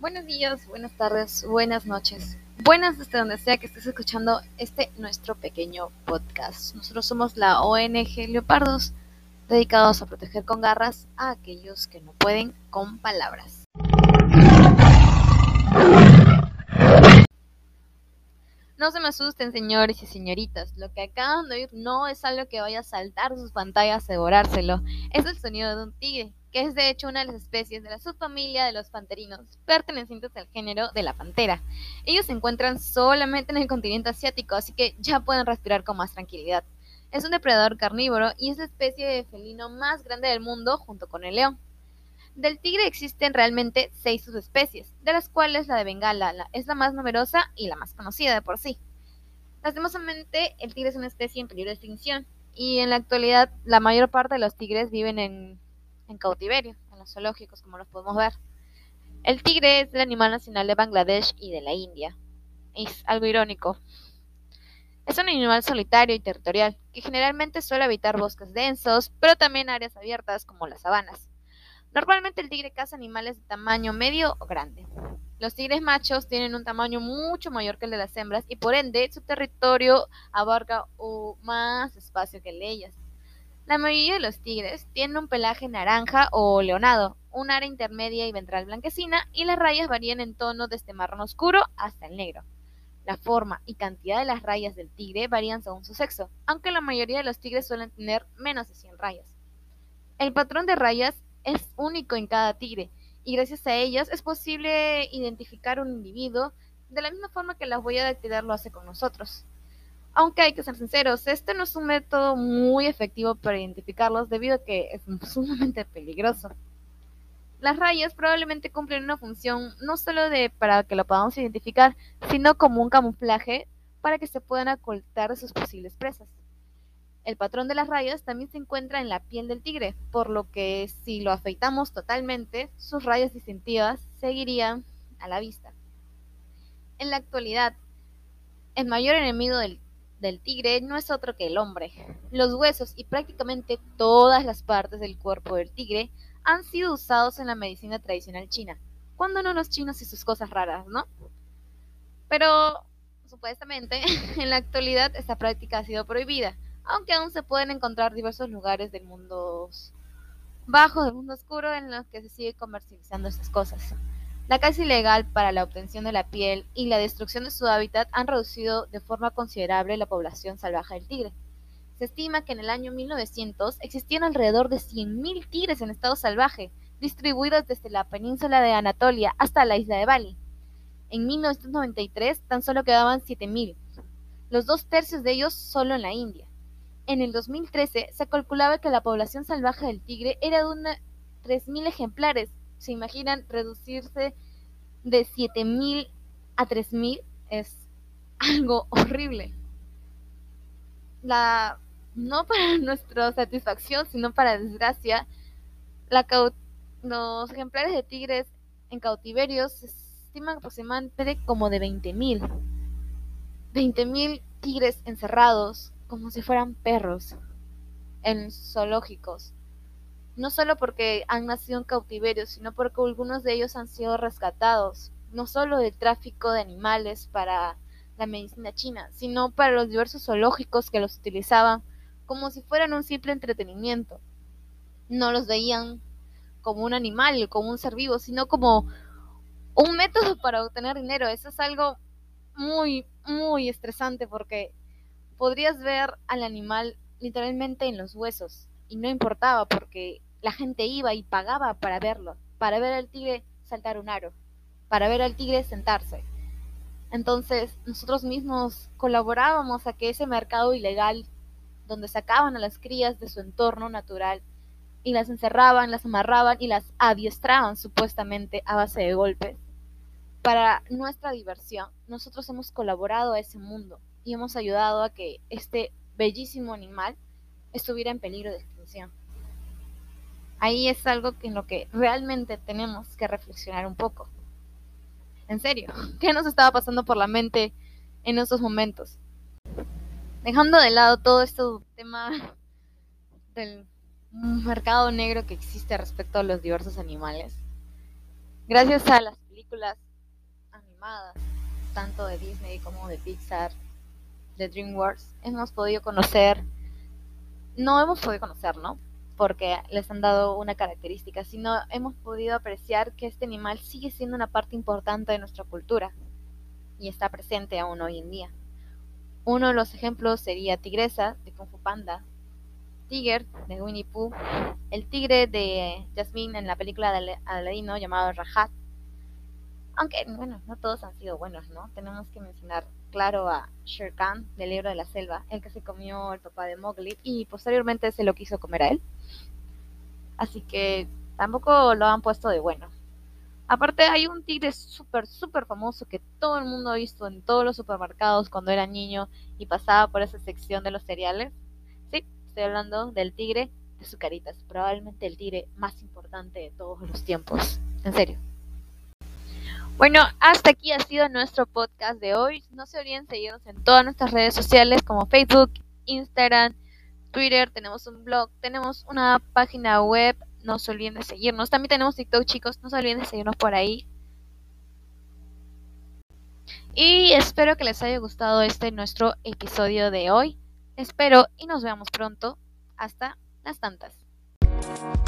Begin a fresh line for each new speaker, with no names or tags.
Buenos días, buenas tardes, buenas noches. Buenas desde donde sea que estés escuchando este nuestro pequeño podcast. Nosotros somos la ONG Leopardos, dedicados a proteger con garras a aquellos que no pueden con palabras. No se me asusten, señores y señoritas. Lo que acaban de oír no es algo que vaya a saltar sus pantallas a devorárselo. Es el sonido de un tigre, que es de hecho una de las especies de la subfamilia de los panterinos, pertenecientes al género de la pantera. Ellos se encuentran solamente en el continente asiático, así que ya pueden respirar con más tranquilidad. Es un depredador carnívoro y es la especie de felino más grande del mundo junto con el león. Del tigre existen realmente seis subespecies, de las cuales la de Bengala es la más numerosa y la más conocida de por sí. Lastimosamente, el tigre es una especie en peligro de extinción, y en la actualidad la mayor parte de los tigres viven en, en cautiverio, en los zoológicos, como los podemos ver. El tigre es el animal nacional de Bangladesh y de la India. Es algo irónico. Es un animal solitario y territorial, que generalmente suele habitar bosques densos, pero también áreas abiertas como las sabanas. Normalmente el tigre caza animales de tamaño medio o grande. Los tigres machos tienen un tamaño mucho mayor que el de las hembras y por ende su territorio abarca más espacio que el de ellas. La mayoría de los tigres tienen un pelaje naranja o leonado, un área intermedia y ventral blanquecina y las rayas varían en tono desde marrón oscuro hasta el negro. La forma y cantidad de las rayas del tigre varían según su sexo, aunque la mayoría de los tigres suelen tener menos de 100 rayas. El patrón de rayas es único en cada tigre y gracias a ellas es posible identificar un individuo de la misma forma que la huella dactilar lo hace con nosotros. Aunque hay que ser sinceros, este no es un método muy efectivo para identificarlos debido a que es sumamente peligroso. Las rayas probablemente cumplen una función no solo de para que lo podamos identificar, sino como un camuflaje para que se puedan ocultar de sus posibles presas. El patrón de las rayas también se encuentra en la piel del tigre, por lo que si lo afeitamos totalmente, sus rayas distintivas seguirían a la vista. En la actualidad, el mayor enemigo del, tigre no es otro que el hombre. Los huesos y prácticamente todas las partes del cuerpo del tigre han sido usados en la medicina tradicional china. Cuando no los chinos y sus cosas raras, no? Pero, supuestamente, en la actualidad esta práctica ha sido prohibida aunque aún se pueden encontrar diversos lugares del mundo bajo, del mundo oscuro, en los que se sigue comercializando estas cosas. La caza ilegal para la obtención de la piel y la destrucción de su hábitat han reducido de forma considerable la población salvaje del tigre. Se estima que en el año 1900 existían alrededor de 100.000 tigres en estado salvaje, distribuidos desde la península de Anatolia hasta la isla de Bali. En 1993 tan solo quedaban 7.000, los dos tercios de ellos solo en la India. En el 2013 se calculaba que la población salvaje del tigre era de unos 3.000 ejemplares. ¿Se imaginan reducirse de 7.000 a 3.000? Es algo horrible. La, no para nuestra satisfacción, sino para desgracia, la los ejemplares de tigres en cautiverio se estiman aproximadamente como de 20.000. 20.000 tigres encerrados como si fueran perros en zoológicos. No solo porque han nacido en cautiverio, sino porque algunos de ellos han sido rescatados, no solo del tráfico de animales para la medicina china, sino para los diversos zoológicos que los utilizaban como si fueran un simple entretenimiento. No los veían como un animal, como un ser vivo, sino como un método para obtener dinero. Eso es algo muy, muy estresante porque podrías ver al animal literalmente en los huesos y no importaba porque la gente iba y pagaba para verlo, para ver al tigre saltar un aro, para ver al tigre sentarse. Entonces nosotros mismos colaborábamos a que ese mercado ilegal donde sacaban a las crías de su entorno natural y las encerraban, las amarraban y las adiestraban supuestamente a base de golpes. Para nuestra diversión, nosotros hemos colaborado a ese mundo y hemos ayudado a que este bellísimo animal estuviera en peligro de extinción. Ahí es algo en lo que realmente tenemos que reflexionar un poco. En serio, ¿qué nos estaba pasando por la mente en esos momentos? Dejando de lado todo este tema del mercado negro que existe respecto a los diversos animales. Gracias a las películas animadas, tanto de Disney como de Pixar, de DreamWorks, hemos podido conocer, no hemos podido conocer, ¿no? Porque les han dado una característica, sino hemos podido apreciar que este animal sigue siendo una parte importante de nuestra cultura y está presente aún hoy en día. Uno de los ejemplos sería Tigresa de Kung Fu Panda, Tiger de Winnie Pooh, el tigre de Jasmine en la película de Aladino llamado Rajat. Aunque, bueno, no todos han sido buenos, ¿no? Tenemos que mencionar, claro, a Shere Khan del libro de la selva, el que se comió el papá de Mowgli y posteriormente se lo quiso comer a él. Así que tampoco lo han puesto de bueno. Aparte hay un tigre súper, súper famoso que todo el mundo ha visto en todos los supermercados cuando era niño y pasaba por esa sección de los cereales. Sí, estoy hablando del tigre de Zucaritas, probablemente el tigre más importante de todos los tiempos. En serio. Bueno, hasta aquí ha sido nuestro podcast de hoy. No se olviden seguirnos en todas nuestras redes sociales como Facebook, Instagram, Twitter, tenemos un blog, tenemos una página web no se olviden de seguirnos. También tenemos TikTok, chicos. No se olviden de seguirnos por ahí. Y espero que les haya gustado este nuestro episodio de hoy. Espero y nos vemos pronto. Hasta las tantas. Thank you.